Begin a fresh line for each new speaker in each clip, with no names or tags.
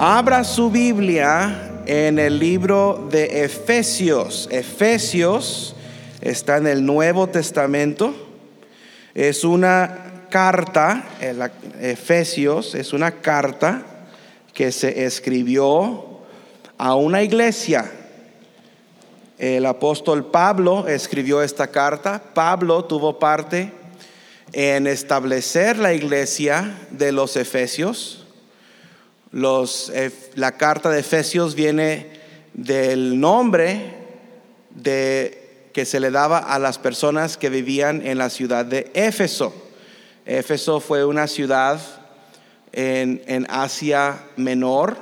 Abra su Biblia en el libro de Efesios. Efesios está en el Nuevo Testamento. Es una carta, Efesios es una carta que se escribió a una iglesia. El apóstol Pablo escribió esta carta. Pablo tuvo parte en establecer la iglesia de los Efesios. Los, la carta de Efesios viene del nombre de, que se le daba a las personas que vivían en la ciudad de Éfeso. Éfeso fue una ciudad en, en Asia Menor.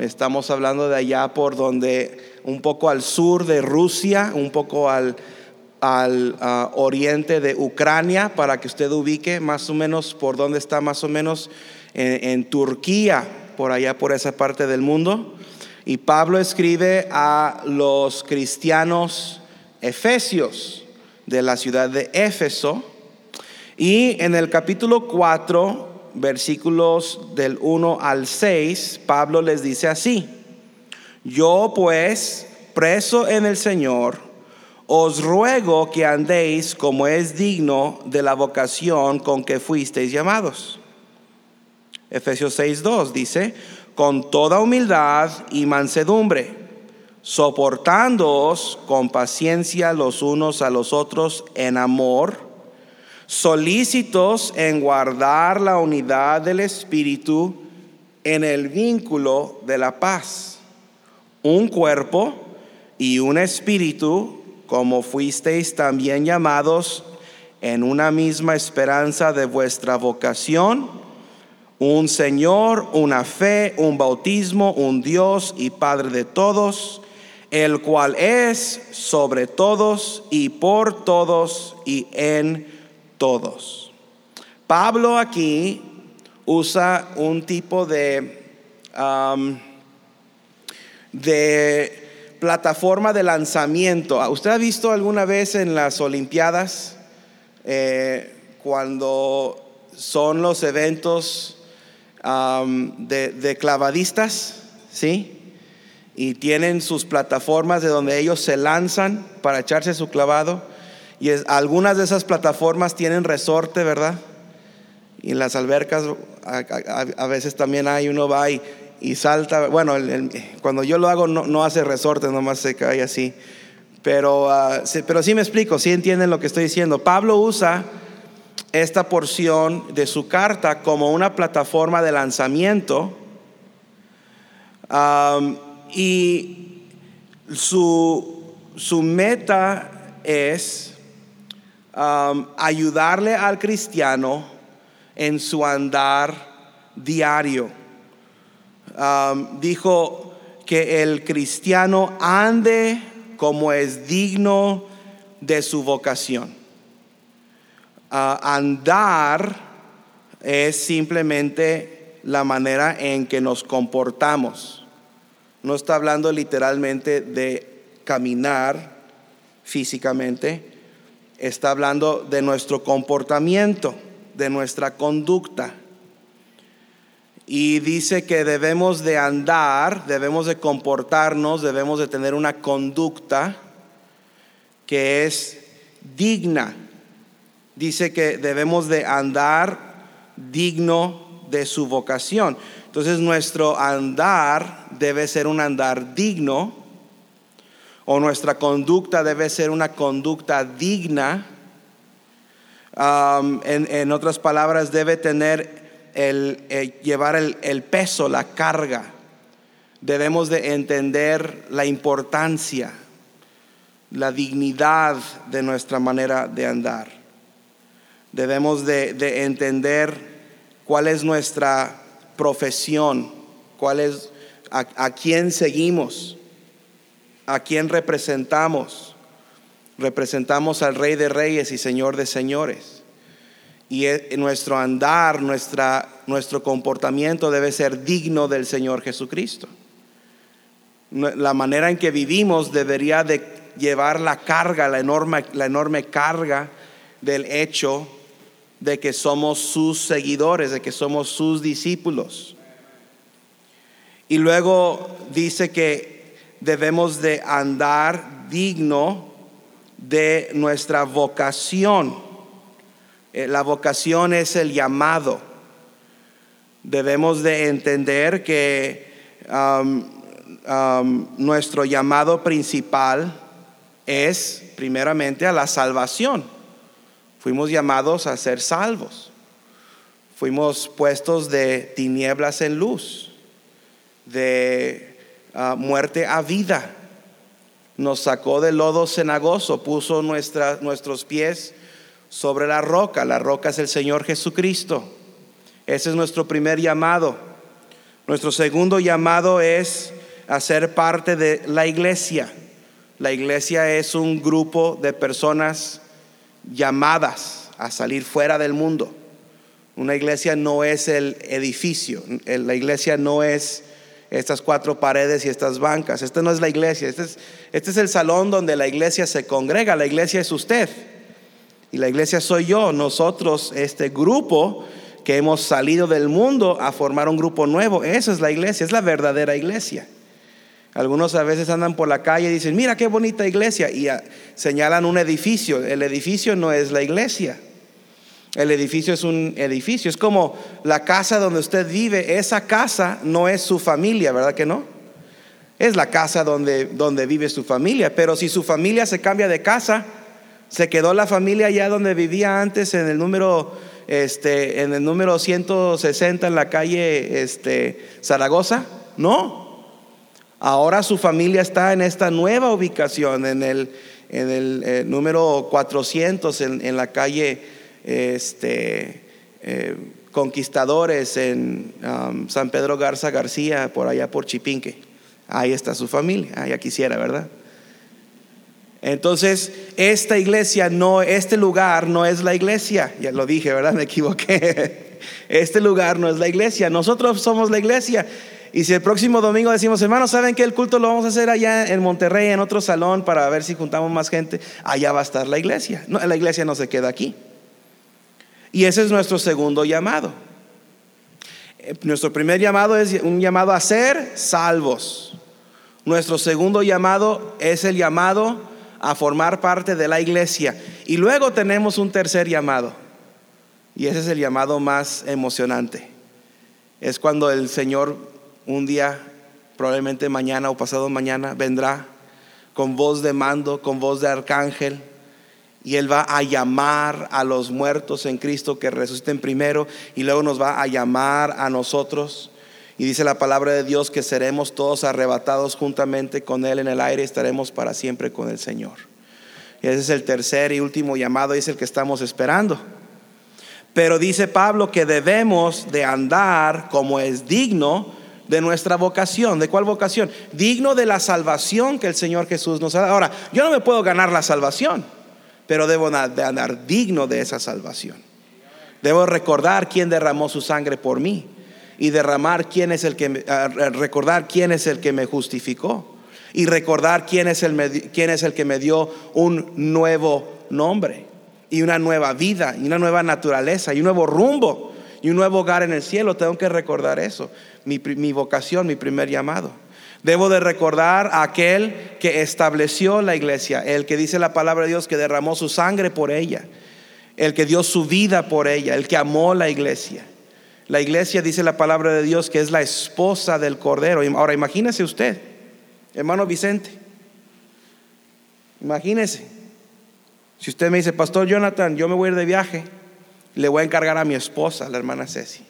estamos hablando de allá por donde, un poco al sur de Rusia, un poco al, al ah, oriente de Ucrania, para que usted ubique más o menos por dónde está más o menos en, Turquía, por allá por esa parte del mundo. Y Pablo escribe a los cristianos efesios de la ciudad de Éfeso. Y en el capítulo 4, versículos del 1 al 6, Pablo les dice así, yo pues, preso en el Señor, os ruego que andéis como es digno de la vocación con que fuisteis llamados Efesios 6.2 dice, con toda humildad y mansedumbre, soportándoos con paciencia los unos a los otros en amor, solícitos en guardar la unidad del Espíritu en el vínculo de la paz. Un cuerpo y un espíritu, como fuisteis también llamados en una misma esperanza de vuestra vocación un Señor, una fe, un bautismo, un Dios y Padre de todos, el cual es sobre todos y por todos y en todos. Pablo aquí usa un tipo de, de plataforma de lanzamiento. ¿Usted ha visto alguna vez en las Olimpiadas eh, cuando son los eventos de, clavadistas, ¿sí? Y tienen sus plataformas de donde ellos se lanzan para echarse su clavado. Y algunas de esas plataformas tienen resorte, ¿verdad? Y en las albercas a, veces también hay, uno va y, salta. Bueno, cuando yo lo hago no, hace resorte, nomás se cae así. Pero, ah, pero sí me explico, sí entienden lo que estoy diciendo. Pablo usa esta porción de su carta como una plataforma de lanzamiento y su, su, meta es ayudarle al cristiano en su andar diario. dijo que el cristiano ande como es digno de su vocación andar es simplemente la manera en que nos comportamos. No está hablando literalmente de caminar físicamente, está hablando de nuestro comportamiento, de nuestra conducta. Y dice que debemos de andar, debemos de comportarnos, debemos de tener una conducta que es digna dice que debemos de andar digno de su vocación. Entonces nuestro andar debe ser un andar digno o nuestra conducta debe ser una conducta digna. en, otras palabras, debe tener el, eh, llevar el, el peso, la carga. Debemos de entender la importancia, la dignidad de nuestra manera de andar. Debemos de, entender cuál es nuestra profesión, cuál es a, quién seguimos, a quién representamos. Representamos al Rey de Reyes y Señor de Señores. Y e, nuestro andar, nuestra, nuestro comportamiento debe ser digno del Señor Jesucristo. La manera en que vivimos debería de llevar la carga, la enorme, la enorme carga del hecho de que somos sus seguidores, de que somos sus discípulos. Y luego dice que debemos de andar digno de nuestra vocación. Eh, la vocación es el llamado. Debemos de entender que nuestro llamado principal es primeramente a la salvación. Fuimos llamados a ser salvos. Fuimos puestos de tinieblas en luz, de ah, muerte a vida. Nos sacó del lodo cenagoso, puso nuestros pies sobre la roca. La roca es el Señor Jesucristo. Ese es nuestro primer llamado. Nuestro segundo llamado es a ser parte de la iglesia. La iglesia es un grupo de personas llamadas a salir fuera del mundo. Una iglesia no es el edificio, la iglesia no es estas cuatro paredes y estas bancas. Esta no es la iglesia, este es, este es el salón donde la iglesia se congrega, la iglesia es usted. Y la iglesia soy yo, nosotros, este grupo que hemos salido del mundo a formar un grupo nuevo. Esa es la iglesia, es la verdadera iglesia. Algunos a veces andan por la calle y dicen, mira qué bonita iglesia, y señalan un edificio. El edificio no es la iglesia. El edificio es un edificio. Es como la casa donde usted vive. Esa casa no es su familia, ¿verdad que no? Es la casa donde, donde vive su familia. Pero si su familia se cambia de casa, se quedó la familia allá donde vivía antes en el número, este, en el número 160 en la calle este, Zaragoza. No, Ahora su familia está en esta nueva ubicación, en el, en el eh, número 400, en, la calle este, eh, Conquistadores, en um, San Pedro Garza García, por allá por Chipinque. Ahí está su familia, allá quisiera, ¿verdad? Entonces, esta iglesia no, este lugar no es la iglesia. Ya lo dije, ¿verdad? Me equivoqué. Este lugar no es la iglesia. Nosotros somos la iglesia. Y si el próximo domingo decimos, hermanos, ¿saben que el culto lo vamos a hacer allá en Monterrey, en otro salón, para ver si juntamos más gente? Allá va a estar la iglesia. No, la iglesia no se queda aquí. Y ese es nuestro segundo llamado. Eh, nuestro primer llamado es un llamado a ser salvos. Nuestro segundo llamado es el llamado a formar parte de la iglesia. Y luego tenemos un tercer llamado. Y ese es el llamado más emocionante. Es cuando el Señor un día, probablemente mañana o pasado mañana, vendrá con voz de mando, con voz de arcángel, y Él va a llamar a los muertos en Cristo que resuciten primero, y luego nos va a llamar a nosotros. Y dice la palabra de Dios que seremos todos arrebatados juntamente con Él en el aire y estaremos para siempre con el Señor. Y ese es el tercer y último llamado y es el que estamos esperando. Pero dice Pablo que debemos de andar como es digno de nuestra vocación. ¿De cuál vocación? Digno de la salvación que el Señor Jesús nos ha dado. Ahora, yo no me puedo ganar la salvación, pero debo de andar digno de esa salvación. Debo recordar quién derramó su sangre por mí y derramar quién es el que ah, recordar quién es el que me justificó y recordar quién es el quién es el que me dio un nuevo nombre y una nueva vida y una nueva naturaleza y un nuevo rumbo y un nuevo hogar en el cielo. Tengo que recordar eso mi, vocación, mi primer llamado. Debo de recordar a aquel que estableció la iglesia, el que dice la palabra de Dios que derramó su sangre por ella, el que dio su vida por ella, el que amó la iglesia. La iglesia dice la palabra de Dios que es la esposa del Cordero. Ahora imagínese usted, hermano Vicente, imagínese, si usted me dice, Pastor Jonathan, yo me voy a ir de viaje, le voy a encargar a mi esposa, la hermana Ceci.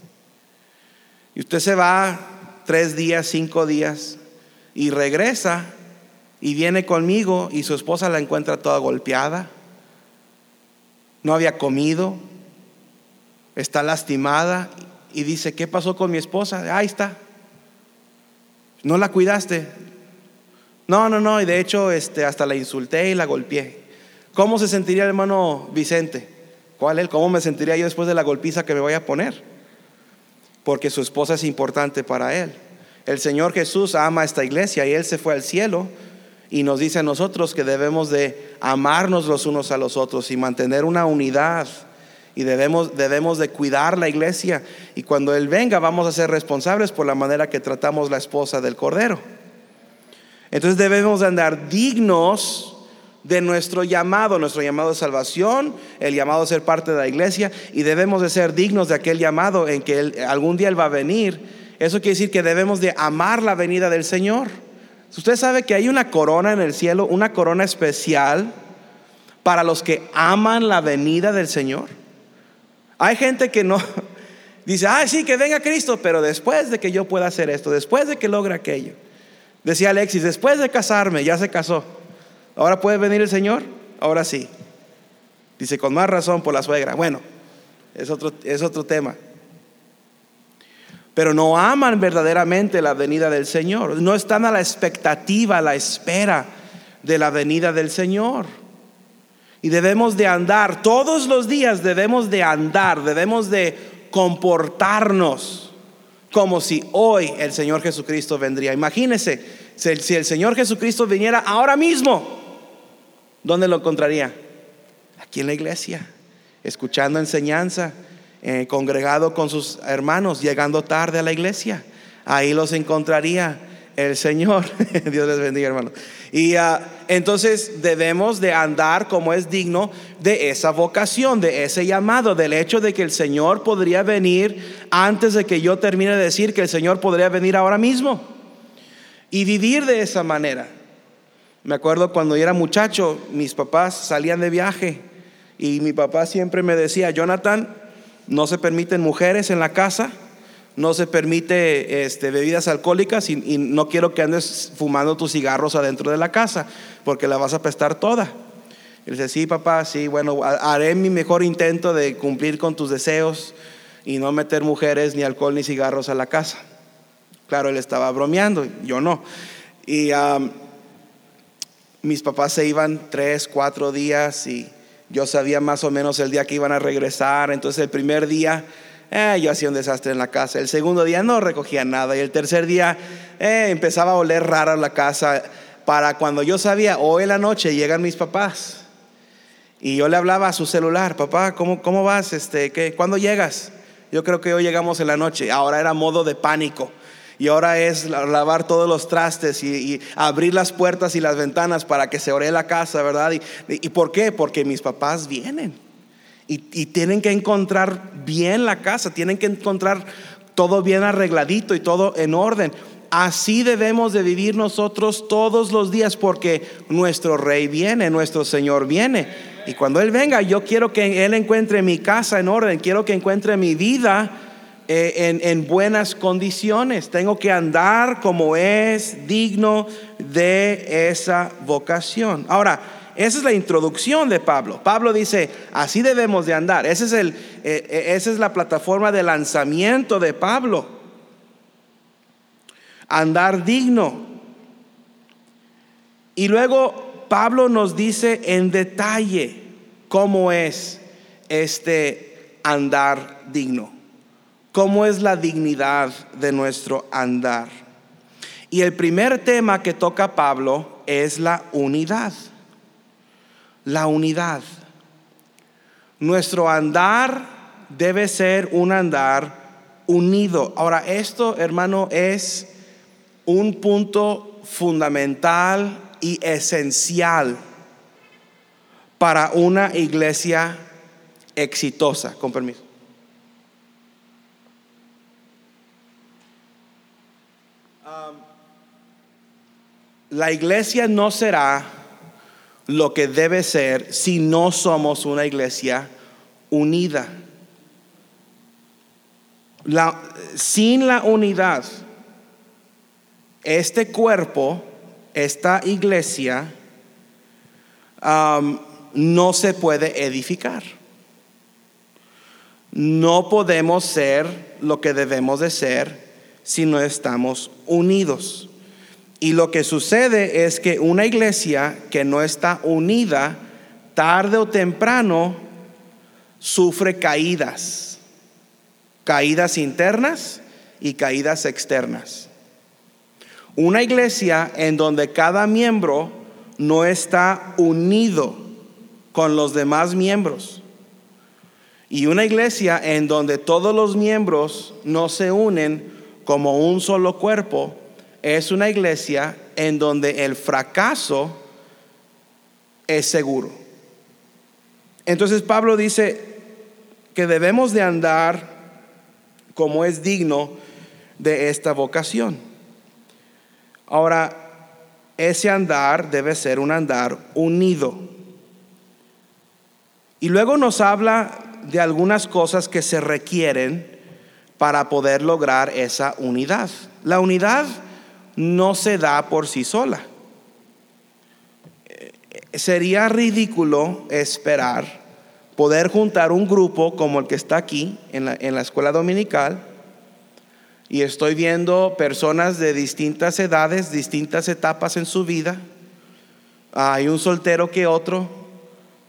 Y usted se va tres días, cinco días y regresa y viene conmigo y su esposa la encuentra toda golpeada. No había comido, está lastimada y dice, ¿qué pasó con mi esposa? Ahí está. ¿No la cuidaste? No, no, no, y de hecho este, hasta la insulté y la golpeé. ¿Cómo se sentiría el hermano Vicente? ¿Cuál es? ¿Cómo me sentiría yo después de la golpiza que me voy a poner? porque su esposa es importante para él. El Señor Jesús ama a esta iglesia y Él se fue al cielo y nos dice a nosotros que debemos de amarnos los unos a los otros y mantener una unidad Y debemos, debemos de cuidar la iglesia. Y cuando Él venga vamos a ser responsables por la manera que tratamos la esposa del Cordero. Entonces debemos de andar dignos de nuestro llamado, nuestro llamado de salvación, el llamado a ser parte de la iglesia, y debemos de ser dignos de aquel llamado en que algún día Él va a venir. Eso quiere decir que debemos de amar la venida del Señor. Usted sabe que hay una corona en el cielo, una corona especial para los que aman la venida del Señor. Hay gente que no dice, ah, sí, que venga Cristo, pero después de que yo pueda hacer esto, después de que logre aquello. Decía Alexis, después de casarme, ya se casó. Ahora puede venir el Señor, ahora sí. Dice, con más razón por la suegra. Bueno, es otro, es otro tema. Pero no aman verdaderamente la venida del Señor. No están a la expectativa, a la espera de la venida del Señor. Y debemos de andar, todos los días debemos de andar, debemos de comportarnos como si hoy el Señor Jesucristo vendría. Imagínese, si el Señor Jesucristo viniera ahora mismo, ¿Dónde lo encontraría? Aquí en la iglesia, escuchando enseñanza, eh, congregado con sus hermanos, llegando tarde a la iglesia. Ahí los encontraría el Señor. Dios les bendiga, hermanos. Y ah, entonces debemos de andar como es digno de esa vocación, de ese llamado, del hecho de que el Señor podría venir antes de que yo termine de decir que el Señor podría venir ahora mismo. Y vivir de esa manera. Me acuerdo cuando yo era muchacho, mis papás salían de viaje y mi papá siempre me decía, Jonathan, no se permiten mujeres en la casa, no se permite este, bebidas alcohólicas y, no quiero que andes fumando tus cigarros adentro de la casa porque la vas a pestar toda. Y dice, sí, papá, sí, bueno, haré mi mejor intento de cumplir con tus deseos y no meter mujeres, ni alcohol, ni cigarros a la casa. Claro, él estaba bromeando, yo no. Y mis papás se iban tres, cuatro días y yo sabía más o menos el día que iban a regresar. Entonces el primer día eh, yo hacía un desastre en la casa. El segundo día no recogía nada. Y el tercer día eh, empezaba a oler rara la casa. Para cuando yo sabía, hoy en la noche llegan mis papás. Y yo le hablaba a su celular, papá, ¿cómo, cómo vas? Este, ¿qué, ¿Cuándo llegas? Yo creo que hoy llegamos en la noche. Ahora era modo de pánico. Y ahora es lavar todos los trastes y, abrir las puertas y las ventanas para que se ore la casa, ¿verdad? ¿Y, por qué? Porque mis papás vienen. Y, y, tienen que encontrar bien la casa, tienen que encontrar todo bien arregladito y todo en orden. Así debemos de vivir nosotros todos los días porque nuestro rey viene, nuestro Señor viene. Y cuando Él venga, yo quiero que Él encuentre mi casa en orden, quiero que encuentre mi vida eh, en, buenas condiciones. Tengo que andar como es digno de esa vocación. Ahora, esa es la introducción de Pablo. Pablo dice, así debemos de andar. Ese es el, eh, eh, esa es la plataforma de lanzamiento de Pablo. Andar digno. Y luego Pablo nos dice en detalle cómo es este andar digno cómo es la dignidad de nuestro andar. Y el primer tema que toca Pablo es la unidad. La unidad. Nuestro andar debe ser un andar unido. Ahora, esto, hermano, es un punto fundamental y esencial para una iglesia exitosa. Con permiso. La iglesia no será lo que debe ser si no somos una iglesia unida. sin la unidad, este cuerpo, esta iglesia, no se puede edificar. No podemos ser lo que debemos de ser si no estamos unidos. Y lo que sucede es que una iglesia que no está unida, tarde o temprano, sufre caídas. Caídas internas y caídas externas. Una iglesia en donde cada miembro no está unido con los demás miembros. Y una iglesia en donde todos los miembros no se unen como un solo cuerpo es una iglesia en donde el fracaso es seguro. Entonces Pablo dice que debemos de andar como es digno de esta vocación. Ahora, ese andar debe ser un andar unido. Y luego nos habla de algunas cosas que se requieren para poder lograr esa unidad. La unidad no se da por sí sola. Eh, sería ridículo esperar poder juntar un grupo como el que está aquí en la, en la escuela dominical y estoy viendo personas de distintas edades, distintas etapas en su vida. Hay un soltero que otro,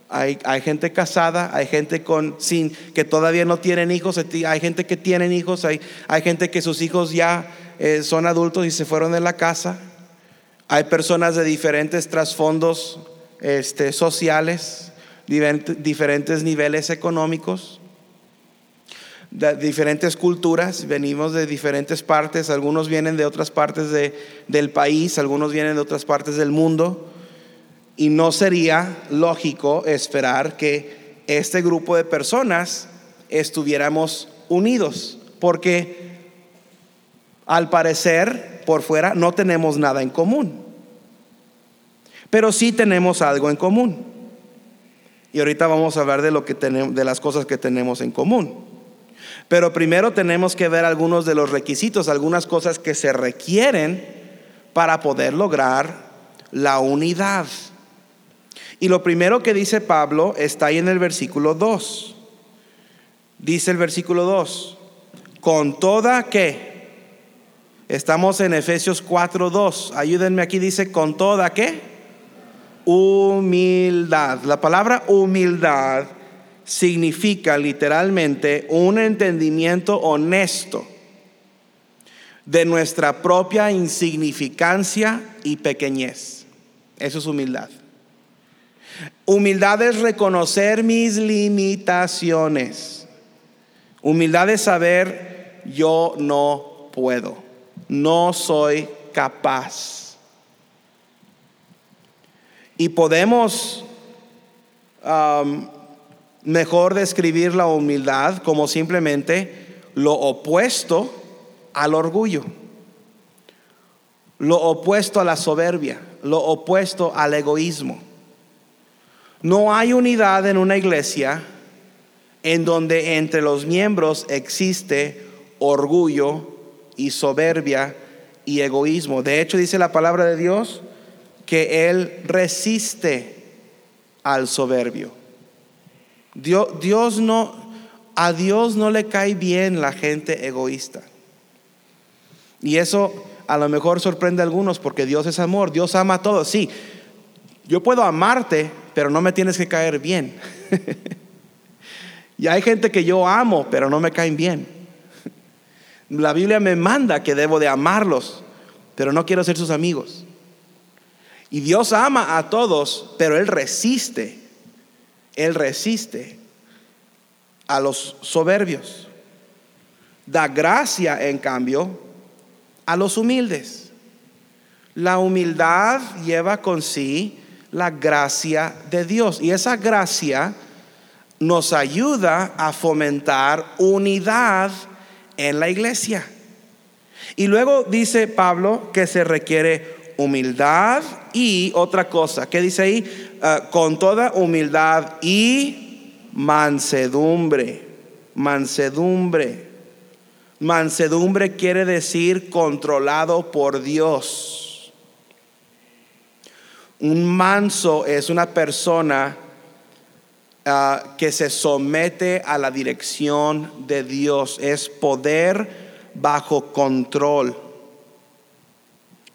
hay, hay, gente casada, hay gente con, sin, que todavía no tienen hijos, hay gente que tienen hijos, hay, hay gente que sus hijos ya eh, son adultos y se fueron de la casa. Hay personas de diferentes trasfondos este, sociales, diferentes niveles económicos, de diferentes culturas, venimos de diferentes partes, algunos vienen de otras partes de, del país, algunos vienen de otras partes del mundo, y no sería lógico esperar que este grupo de personas estuviéramos unidos, porque al parecer por fuera no tenemos nada en común, pero sí tenemos algo en común. Y ahorita vamos a hablar de, lo que tenemos, de las cosas que tenemos en común. Pero primero tenemos que ver algunos de los requisitos, algunas cosas que se requieren para poder lograr la unidad. Y lo primero que dice Pablo está ahí en el versículo 2. Dice el versículo 2, con toda que, estamos en Efesios 4, 2, ayúdenme aquí, dice, con toda que, humildad. La palabra humildad significa literalmente un entendimiento honesto de nuestra propia insignificancia y pequeñez. Eso es humildad. Humildad es reconocer mis limitaciones. Humildad es saber yo no puedo, no soy capaz. Y podemos mejor describir la humildad como simplemente lo opuesto al orgullo, lo opuesto a la soberbia, lo opuesto al egoísmo. No hay unidad en una iglesia en donde entre los miembros existe orgullo y soberbia y egoísmo. De hecho, dice la palabra de Dios que Él resiste al soberbio. Dios, Dios no, a Dios no le cae bien la gente egoísta. Y eso a lo mejor sorprende a algunos porque Dios es amor, Dios ama a todos. Sí, yo puedo amarte, pero no me tienes que caer bien. y hay gente que yo amo, pero no me caen bien. La Biblia me manda que debo de amarlos, pero no quiero ser sus amigos. Y Dios ama a todos, pero Él resiste. Él resiste a los soberbios. Da gracia, en cambio, a los humildes. La humildad lleva con sí la gracia de Dios. Y esa gracia nos ayuda a fomentar unidad en la iglesia. Y luego dice Pablo que se requiere humildad y otra cosa, ¿qué dice ahí? Ah, con toda humildad y mansedumbre. Mansedumbre. Mansedumbre quiere decir controlado por Dios. Un manso es una persona ah, que se somete a la dirección de Dios. Es poder bajo control.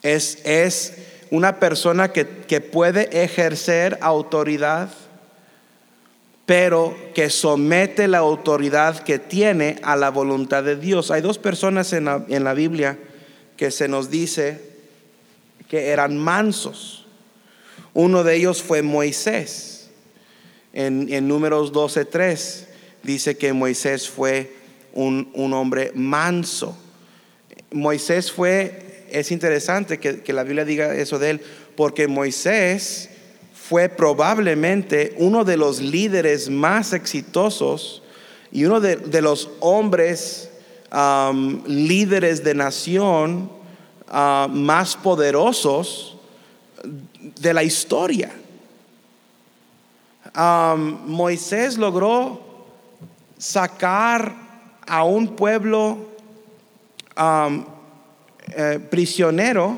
Es, es una persona que, que puede ejercer autoridad, pero que somete la autoridad que tiene a la voluntad de Dios. Hay dos personas en la, en la Biblia que se nos dice que eran mansos. Uno de ellos fue Moisés. En, en números 12.3 dice que Moisés fue un, un hombre manso. Moisés fue, es interesante que, que la Biblia diga eso de él, porque Moisés fue probablemente uno de los líderes más exitosos y uno de, de los hombres um, líderes de nación uh, más poderosos de la historia. Moisés logró sacar a un pueblo eh, prisionero,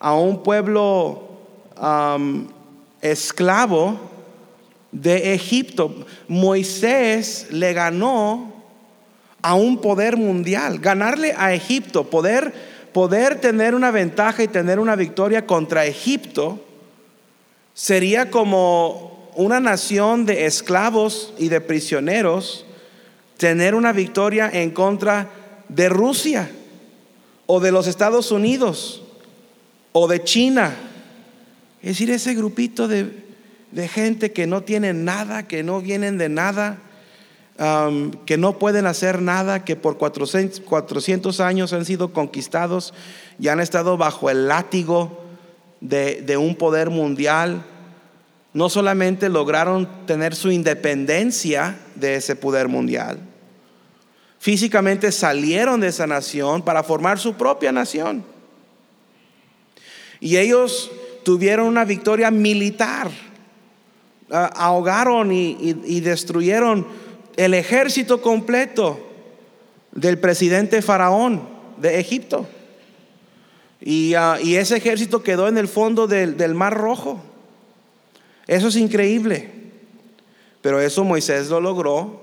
a un pueblo esclavo de Egipto. Moisés le ganó a un poder mundial, ganarle a Egipto, poder, poder tener una ventaja y tener una victoria contra Egipto, sería como una nación de esclavos y de prisioneros tener una victoria en contra de Rusia o de los Estados Unidos o de China. Es decir, ese grupito de, de gente que no tiene nada, que no vienen de nada, que no pueden hacer nada, que por 400, 400, años han sido conquistados y han estado bajo el látigo de, de un poder mundial. No solamente lograron tener su independencia de ese poder mundial, físicamente salieron de esa nación para formar su propia nación. Y ellos tuvieron una victoria militar, ahogaron y, destruyeron el ejército completo del presidente faraón de Egipto. Y, y ese ejército quedó en el fondo del Mar Rojo. Eso es increíble. Pero eso Moisés lo logró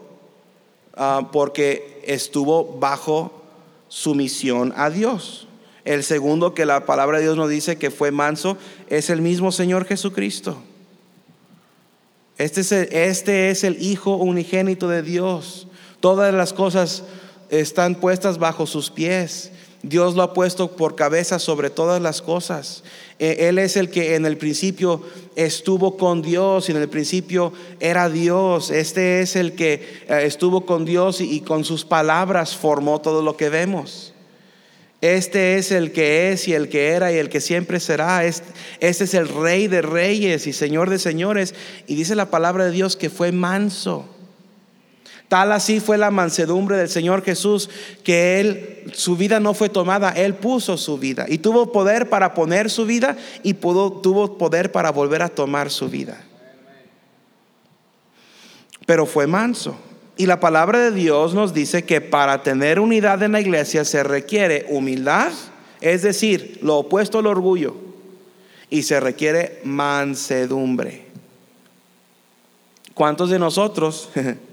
uh, porque estuvo bajo sumisión a Dios. El segundo que la palabra de Dios nos dice que fue manso es el mismo Señor Jesucristo. Este es, el, este es el Hijo unigénito de Dios. Todas las cosas están puestas bajo sus pies. Dios lo ha puesto por cabeza sobre todas las cosas. E, él es el que en el principio estuvo con Dios y en el principio era Dios. Este es el que eh, estuvo con Dios y con sus palabras formó todo lo que vemos. Este es el que es y el que era y el que siempre será. Este, este, es el rey de reyes y señor de señores. Y dice la palabra de Dios que fue manso. Tal así fue la mansedumbre del Señor Jesús que él, su vida no fue tomada, él puso su vida y tuvo poder para poner su vida y pudo, tuvo poder para volver a tomar su vida. Pero fue manso. Y la palabra de Dios nos dice que para tener unidad en la iglesia se requiere humildad, es decir, lo opuesto al orgullo, y se requiere mansedumbre. ¿Cuántos de nosotros,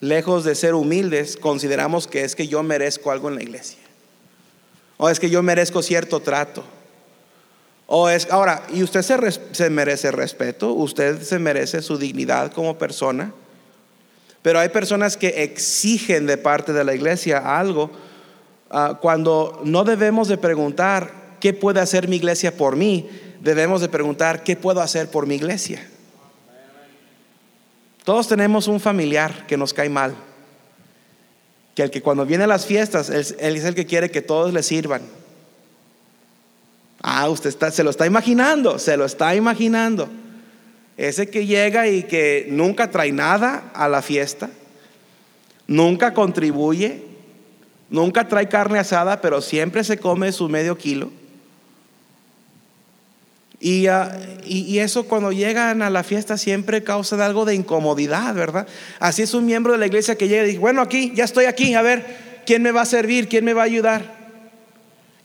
lejos de ser humildes, consideramos que es que yo merezco algo en la iglesia? O es que yo merezco cierto trato. O es, ahora, y usted se, se, merece respeto, usted se merece su dignidad como persona, pero hay personas que exigen de parte de la iglesia algo uh, cuando no debemos de preguntar qué puede hacer mi iglesia por mí, debemos de preguntar qué puedo hacer por mi iglesia. Todos tenemos un familiar que nos cae mal, que el que cuando viene a las fiestas, él, es el que quiere que todos le sirvan Ah, usted se lo está imaginando, se lo está imaginando. Ese que llega y que nunca trae nada a la fiesta, nunca contribuye, nunca trae carne asada, pero siempre se come su medio kilo. Y, uh, y, y, eso cuando llegan a la fiesta siempre causa algo de incomodidad, ¿verdad? Así es un miembro de la iglesia que llega y dice, bueno, aquí, ya estoy aquí, a ver, ¿quién me va a servir? ¿Quién me va a ayudar?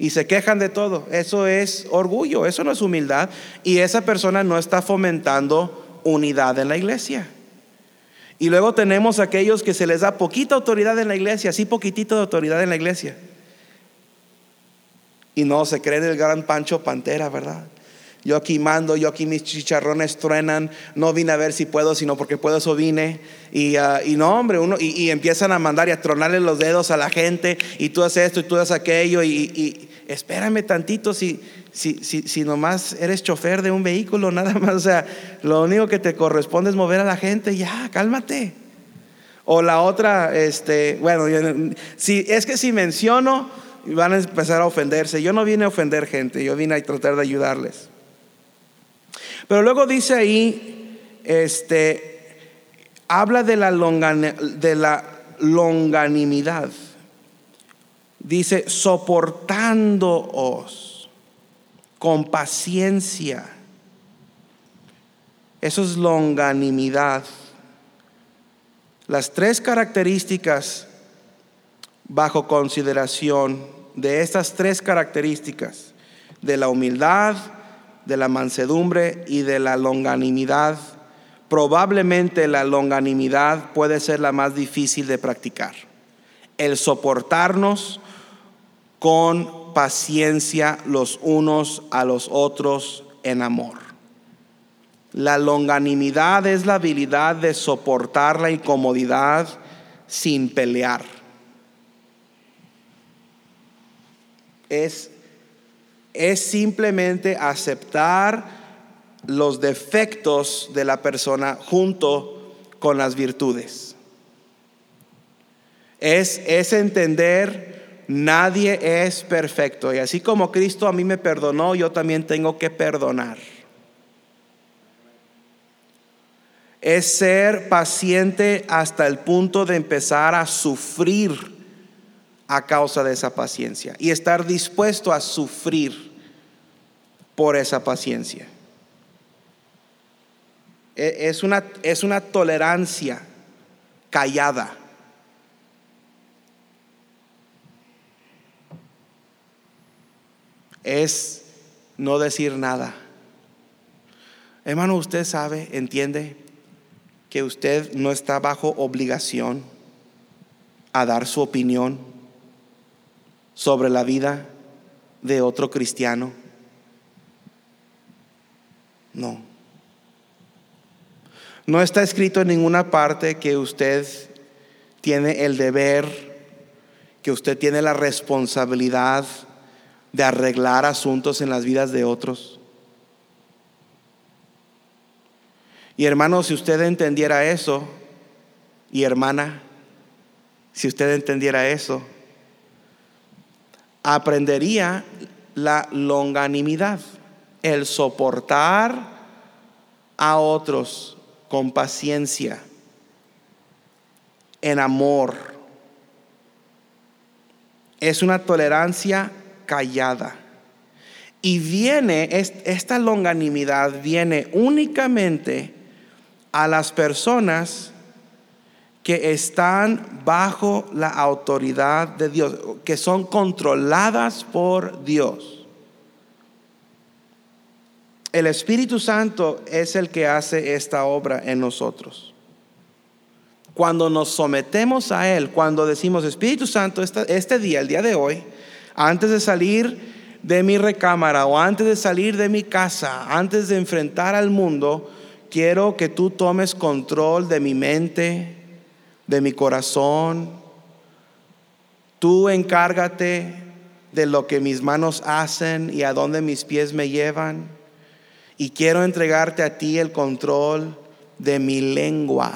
y se quejan de todo. Eso es orgullo, eso no es humildad. Y esa persona no está fomentando unidad en la iglesia. Y luego tenemos aquellos que se les da poquita autoridad en la iglesia, así poquitito de autoridad en la iglesia. Y no se creen el gran Pancho Pantera, ¿verdad? Yo aquí mando, yo aquí mis chicharrones truenan, no vine a ver si puedo, sino porque puedo, eso vine. Y, uh, y no, hombre, uno, y, empiezan a mandar y a tronarle los dedos a la gente, y tú haces esto y tú haces aquello, y, y espérame tantito, si si, si, si nomás eres chofer de un vehículo, nada más, o sea, lo único que te corresponde es mover a la gente, ya, cálmate. O la otra, este, bueno, si, es que si menciono, van a empezar a ofenderse. Yo no vine a ofender gente, yo vine a tratar de ayudarles. Pero luego dice ahí, este, habla de la, de la longanimidad. Dice, soportándoos con paciencia. Eso es longanimidad. Las tres características bajo consideración de estas tres características, de la humildad, de la mansedumbre y de la longanimidad, probablemente la longanimidad puede ser la más difícil de practicar. El soportarnos con paciencia los unos a los otros en amor. La longanimidad es la habilidad de soportar la incomodidad sin pelear. Es, es simplemente aceptar los defectos de la persona junto con las virtudes. Es, es entender, nadie es perfecto. Y así como Cristo a mí me perdonó, yo también tengo que perdonar. es ser paciente hasta el punto de empezar a sufrir a causa de esa paciencia y estar dispuesto a sufrir por esa paciencia. E, es una, es una tolerancia callada. Es no decir nada. Hermano, usted sabe, entiende que usted no está bajo obligación a dar su opinión sobre la vida de otro cristiano. No. No está escrito en ninguna parte que usted tiene el deber, que usted tiene la responsabilidad de arreglar asuntos en las vidas de otros. Y hermano, si usted entendiera eso, y hermana, si usted entendiera eso, aprendería la longanimidad, el soportar a otros con paciencia, en amor. Es una tolerancia callada. Y viene, esta longanimidad viene únicamente a las personas que están bajo la autoridad de Dios, que son controladas por Dios. El Espíritu Santo es el que hace esta obra en nosotros. Cuando nos sometemos a Él, cuando decimos, Espíritu Santo, este día, el día de hoy, antes de salir de mi recámara o antes de salir de mi casa, antes de enfrentar al mundo, quiero que tú tomes control de mi mente, de mi corazón. Tú encárgate de lo que mis manos hacen y a dónde mis pies me llevan. Y quiero entregarte a ti el control de mi lengua.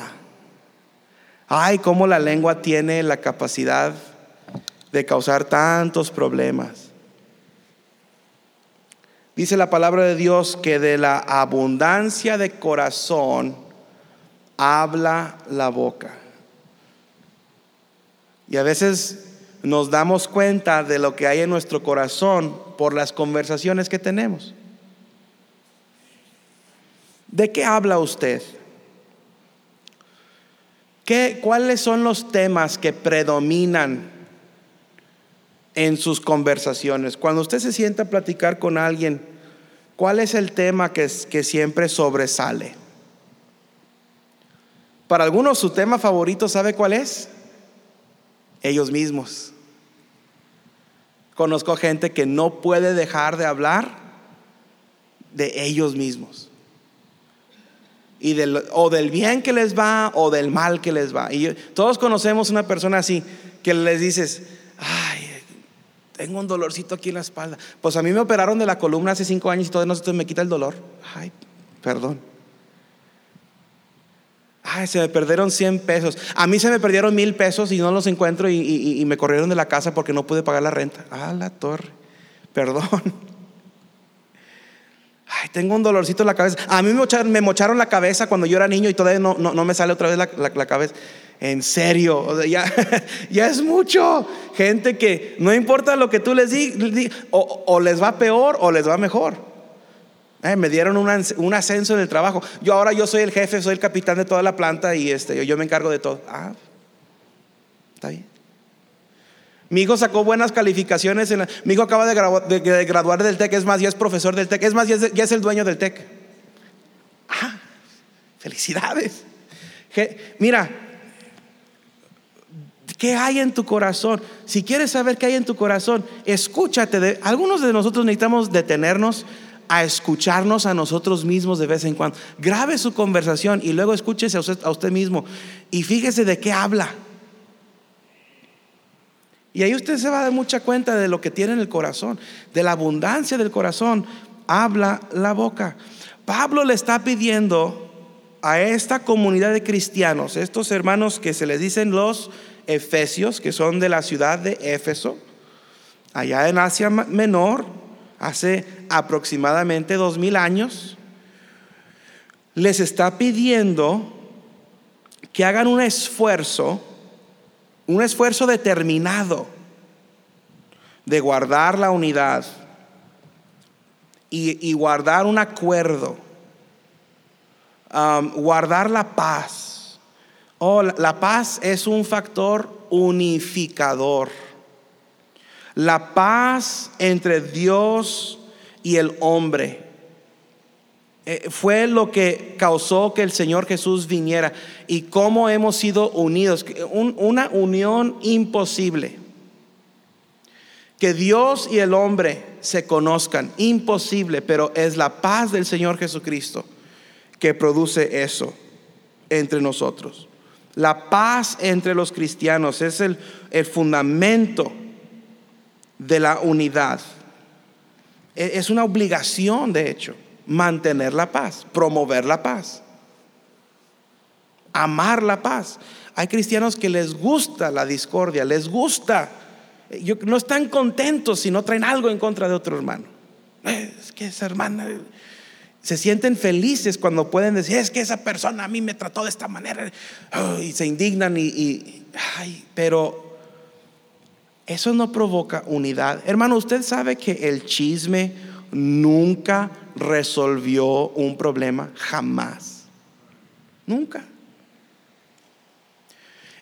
Ay, cómo la lengua tiene la capacidad de causar tantos problemas. Dice la palabra de Dios que de la abundancia de corazón habla la boca. Y a veces nos damos cuenta de lo que hay en nuestro corazón por las conversaciones que tenemos. ¿De qué habla usted? ¿Qué, ¿Cuáles son los temas que predominan en sus conversaciones. Cuando usted se sienta a platicar con alguien, ¿cuál es el tema que, que siempre sobresale? Para algunos su tema favorito, ¿sabe cuál es? Ellos mismos. Conozco gente que no puede dejar de hablar de ellos mismos. Y del, o del bien que les va o del mal que les va. Y todos conocemos una persona así que les dices, ay, tengo un dolorcito aquí en la espalda. Pues a mí me operaron de la columna hace cinco años y todavía no se me quita el dolor. Ay, perdón. Ay, se me perdieron 100 pesos. A mí se me perdieron mil pesos y no los encuentro y, me corrieron de la casa porque no pude pagar la renta. Ah, la torre. Perdón. Ay, tengo un dolorcito en la cabeza. A mí me mocharon, la cabeza cuando yo era niño y todavía no, no, me sale otra vez la cabeza. En serio, ya, ya, es mucho. Gente que no importa lo que tú les digas, o, les va peor o les va mejor. Eh, me dieron un, ascenso en el trabajo. Yo ahora yo soy el jefe, soy el capitán de toda la planta y este, yo me encargo de todo. Ah, está bien. Mi hijo sacó buenas calificaciones. En mi hijo acaba de, graduar del TEC, es más, ya es profesor del TEC, es más, ya es, el dueño del TEC. Ah, felicidades. mira, ¿Qué hay en tu corazón? Si quieres saber qué hay en tu corazón, escúchate. De, algunos de nosotros necesitamos detenernos a escucharnos a nosotros mismos de vez en cuando. Grabe su conversación y luego escúchese a usted, a usted mismo y fíjese de qué habla. Y ahí usted se va a dar mucha cuenta de lo que tiene en el corazón, de la abundancia del corazón. Habla la boca. Pablo le está pidiendo a esta comunidad de cristianos, estos hermanos que se les dicen los efesios, que son de la ciudad de Éfeso, allá en Asia Menor, hace aproximadamente dos mil años, les está pidiendo que hagan un esfuerzo, un esfuerzo determinado de guardar la unidad y, guardar un acuerdo, um, guardar la paz Oh, la paz es un factor unificador. La paz entre Dios y el hombre eh, fue lo que causó que el Señor Jesús viniera y cómo hemos sido unidos. una unión imposible. Que Dios y el hombre se conozcan, imposible, pero es la paz del Señor Jesucristo que produce eso entre nosotros. La paz entre los cristianos es el, fundamento de la unidad. E, es una obligación, de hecho, mantener la paz, promover la paz, amar la paz. Hay cristianos que les gusta la discordia, les gusta, no están contentos si no traen algo en contra de otro hermano. Es que esa hermana se sienten felices cuando pueden decir, es que esa persona a mí me trató de esta manera. y se indignan y, ay, pero eso no provoca unidad. Hermano, usted sabe que el chisme nunca resolvió un problema, jamás. Nunca.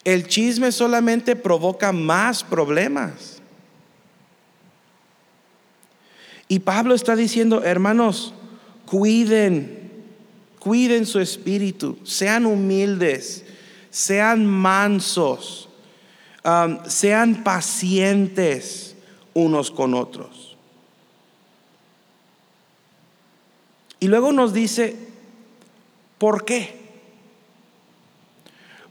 El chisme solamente provoca más problemas. Y Pablo está diciendo, hermanos, Cuiden, cuiden su espíritu, sean humildes, sean mansos, um, sean pacientes unos con otros. Y luego nos dice, ¿por qué?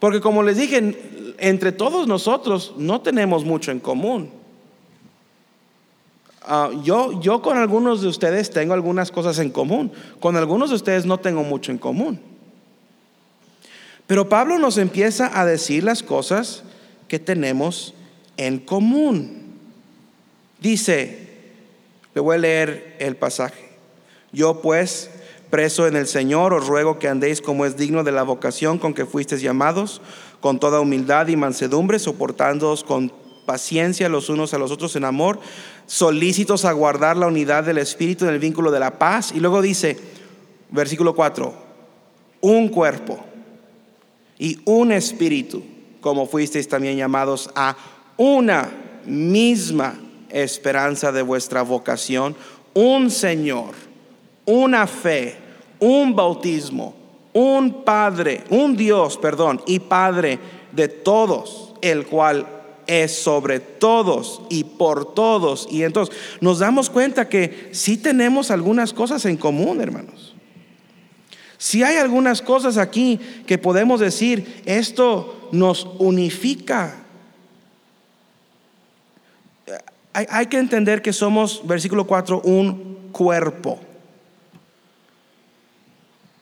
Porque como les dije, entre todos nosotros no tenemos mucho en común. Ah, yo, yo con algunos de ustedes tengo algunas cosas en común, con algunos de ustedes no tengo mucho en común. Pero Pablo nos empieza a decir las cosas que tenemos en común. Dice, le voy a leer el pasaje. Yo pues, preso en el Señor, os ruego que andéis como es digno de la vocación con que fuisteis llamados, con toda humildad y mansedumbre, soportándoos con paciencia los unos a los otros en amor, solícitos a guardar la unidad del Espíritu en el vínculo de la paz. Y luego dice, versículo 4, un cuerpo y un espíritu, como fuisteis también llamados a una misma esperanza de vuestra vocación, un Señor, una fe, un bautismo, un Padre, un Dios, perdón, y Padre de todos, el cual es sobre todos y por todos. Y entonces nos damos cuenta que sí tenemos algunas cosas en común, hermanos. Si hay algunas cosas aquí que podemos decir, esto nos unifica. Hay, que entender que somos, versículo 4, un cuerpo.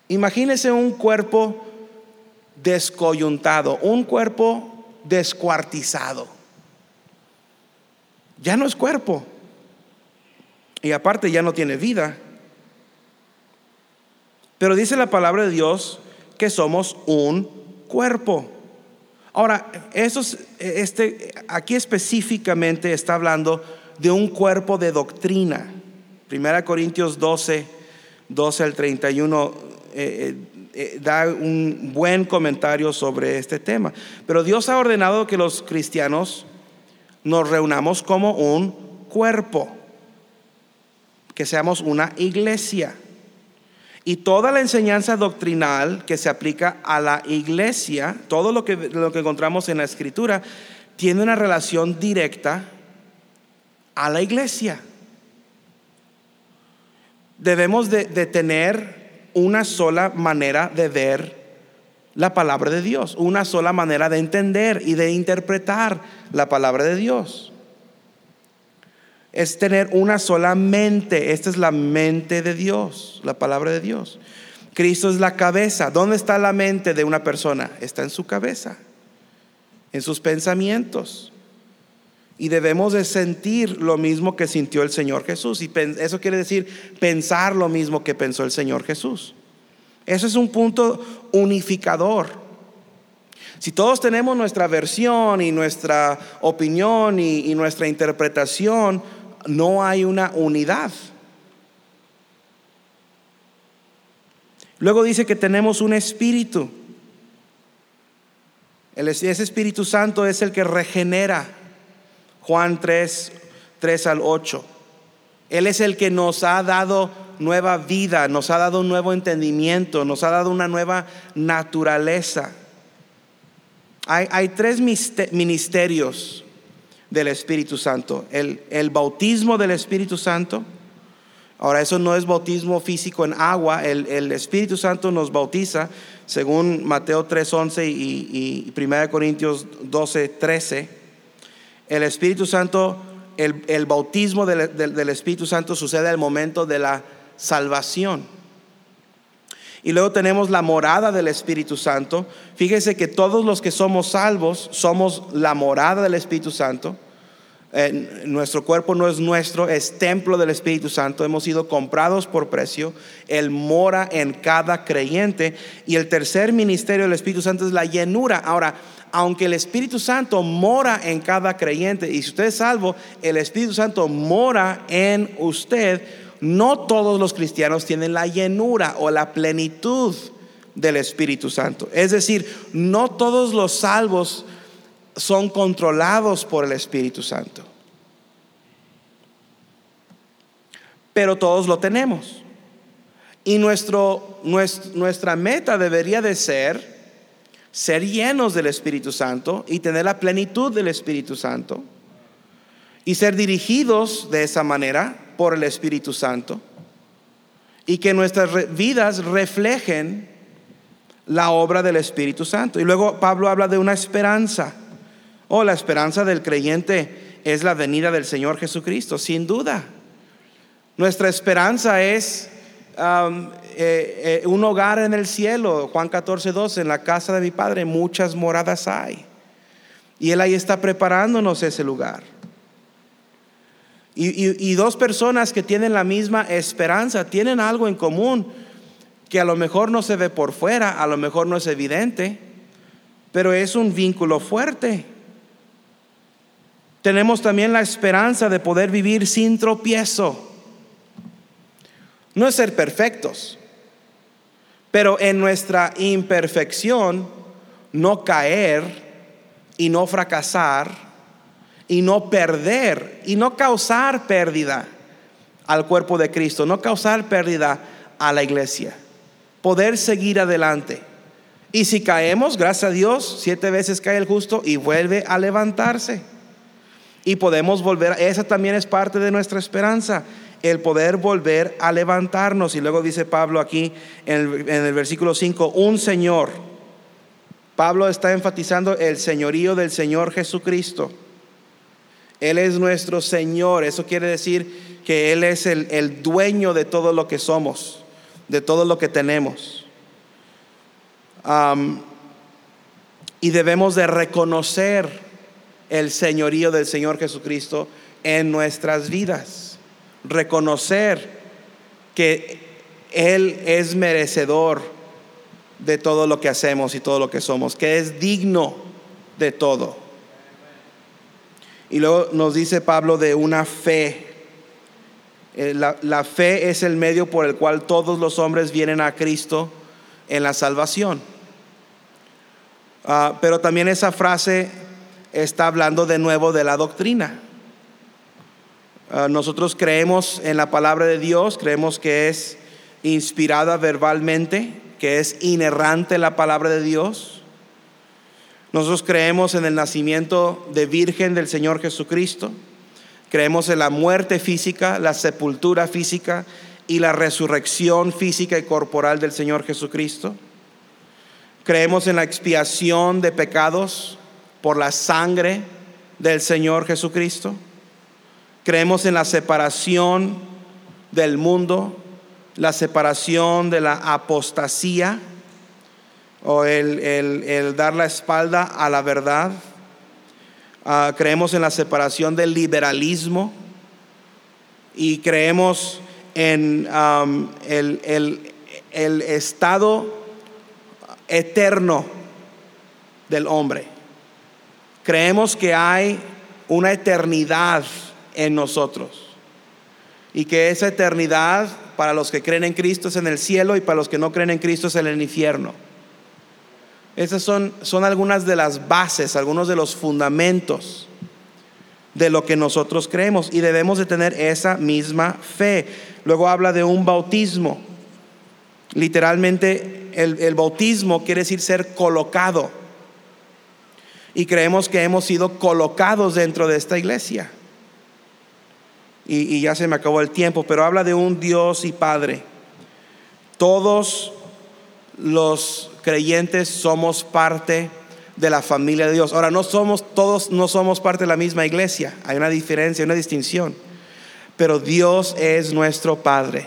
Imagínese un cuerpo descoyuntado, un cuerpo descuartizado. Ya no es cuerpo. Y aparte ya no tiene vida. Pero dice la palabra de Dios que somos un cuerpo. Ahora, este, aquí específicamente está hablando de un cuerpo de doctrina. Primera Corintios 12, 12 al 31 eh, eh, eh, da un buen comentario sobre este tema. Pero Dios ha ordenado que los cristianos nos reunamos como un cuerpo, que seamos una iglesia. Y toda la enseñanza doctrinal que se aplica a la iglesia, todo lo que, lo que encontramos en la escritura, tiene una relación directa a la iglesia. Debemos de, tener una sola manera de ver la palabra de Dios, una sola manera de entender y de interpretar la palabra de Dios es tener una sola mente. Esta es la mente de Dios, la palabra de Dios. Cristo es la cabeza. ¿Dónde está la mente de una persona? Está en su cabeza, en sus pensamientos. Y debemos de sentir lo mismo que sintió el Señor Jesús. Y eso quiere decir pensar lo mismo que pensó el Señor Jesús. Eso es un punto unificador. Si todos tenemos nuestra versión y nuestra opinión y, y nuestra interpretación, no hay una unidad. Luego dice que tenemos un espíritu. ese Espíritu Santo es el que regenera. Juan 3, 3 al 8. Él es el que nos ha dado nueva vida, nos ha dado un nuevo entendimiento, nos ha dado una nueva naturaleza. Hay, hay tres ministerios del Espíritu Santo. El, el bautismo del Espíritu Santo. Ahora, eso no es bautismo físico en agua. El, Espíritu Santo nos bautiza, según Mateo 3:11 y, y 1 Corintios 12:13. El Espíritu Santo, el, bautismo del, del Espíritu Santo sucede al momento de la salvación. Y luego tenemos la morada del Espíritu Santo. Fíjese que todos los que somos salvos somos la morada del Espíritu Santo. Eh, nuestro cuerpo no es nuestro, es templo del Espíritu Santo. Hemos sido comprados por precio. Él mora en cada creyente. Y el tercer ministerio del Espíritu Santo es la llenura. Ahora, aunque el Espíritu Santo mora en cada creyente, y si usted es salvo, el Espíritu Santo mora en usted no todos los cristianos tienen la llenura o la plenitud del Espíritu Santo. Es decir, no todos los salvos son controlados por el Espíritu Santo. Pero todos lo tenemos. Y nuestro, nuestra meta debería de ser ser llenos del Espíritu Santo y tener la plenitud del Espíritu Santo y ser dirigidos de esa manera por el Espíritu Santo y que nuestras vidas reflejen la obra del Espíritu Santo. Y luego Pablo habla de una esperanza. Oh, la esperanza del creyente es la venida del Señor Jesucristo, sin duda. Nuestra esperanza es eh, eh, un hogar en el cielo. Juan 14, 12, en la casa de mi Padre muchas moradas hay. Y Él ahí está preparándonos ese lugar. Y, dos personas que tienen la misma esperanza, tienen algo en común que a lo mejor no se ve por fuera, a lo mejor no es evidente, pero es un vínculo fuerte. Tenemos también la esperanza de poder vivir sin tropiezo. No es ser perfectos, pero en nuestra imperfección no caer y no fracasar y no perder y no causar pérdida al cuerpo de Cristo, no causar pérdida a la iglesia. Poder seguir adelante. Y si caemos, gracias a Dios, siete veces cae el justo y vuelve a levantarse. Y podemos volver, esa también es parte de nuestra esperanza, el poder volver a levantarnos. Y luego dice Pablo aquí en el, versículo 5, un Señor. Pablo está enfatizando el señorío del Señor Jesucristo Él es nuestro Señor. Eso quiere decir que Él es el, el dueño de todo lo que somos, de todo lo que tenemos. Y debemos de reconocer el señorío del Señor Jesucristo en nuestras vidas. Reconocer que Él es merecedor de todo lo que hacemos y todo lo que somos, que es digno de todo. Y luego nos dice Pablo de una fe. Eh, La, fe es el medio por el cual todos los hombres vienen a Cristo en la salvación. Ah, pero también esa frase está hablando de nuevo de la doctrina. Ah, nosotros creemos en la palabra de Dios, creemos que es inspirada verbalmente, que es inerrante la palabra de Dios. Nosotros creemos en el nacimiento de virgen del Señor Jesucristo. Creemos en la muerte física, la sepultura física y la resurrección física y corporal del Señor Jesucristo. Creemos en la expiación de pecados por la sangre del Señor Jesucristo. Creemos en la separación del mundo, la separación de la apostasía o el, dar la espalda a la verdad. Ah, creemos en la separación del liberalismo y creemos en el estado eterno del hombre. Creemos que hay una eternidad en nosotros y que esa eternidad para los que creen en Cristo es en el cielo y para los que no creen en Cristo es en el infierno. Esas son, son algunas de las bases, algunos de los fundamentos de lo que nosotros creemos y debemos de tener esa misma fe. Luego habla de un bautismo. Literalmente el, el bautismo quiere decir ser colocado. Y creemos que hemos sido colocados dentro de esta iglesia. Y, y ya se me acabó el tiempo, pero habla de un Dios y Padre. Todos los creyentes somos parte de la familia de Dios. Ahora, no somos todos, no somos parte de la misma iglesia. Hay una diferencia, una distinción. Pero Dios es nuestro Padre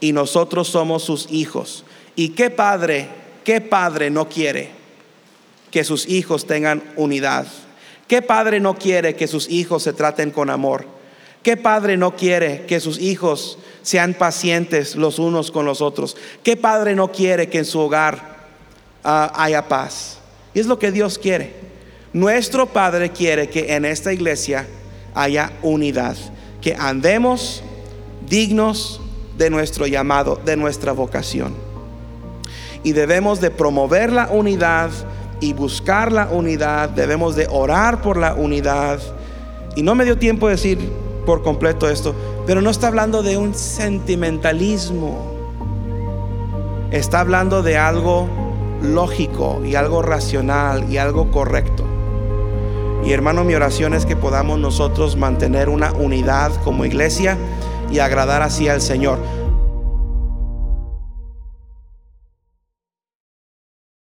y nosotros somos sus hijos. ¿Y qué padre, qué padre no quiere que sus hijos tengan unidad? ¿Qué padre no quiere que sus hijos se traten con amor? ¿Qué padre no quiere que sus hijos sean pacientes los unos con los otros? ¿Qué padre no quiere que en su hogar haya paz? Y es lo que Dios quiere. Nuestro Padre quiere que en esta iglesia haya unidad, que andemos dignos de nuestro llamado, de nuestra vocación. Y debemos de promover la unidad y buscar la unidad, debemos de orar por la unidad. Y no me dio tiempo de decir por completo esto, pero no está hablando de un sentimentalismo. Está hablando de algo lógico y algo racional y algo correcto. Y hermano, mi oración es que podamos nosotros mantener una unidad como iglesia y agradar así al Señor.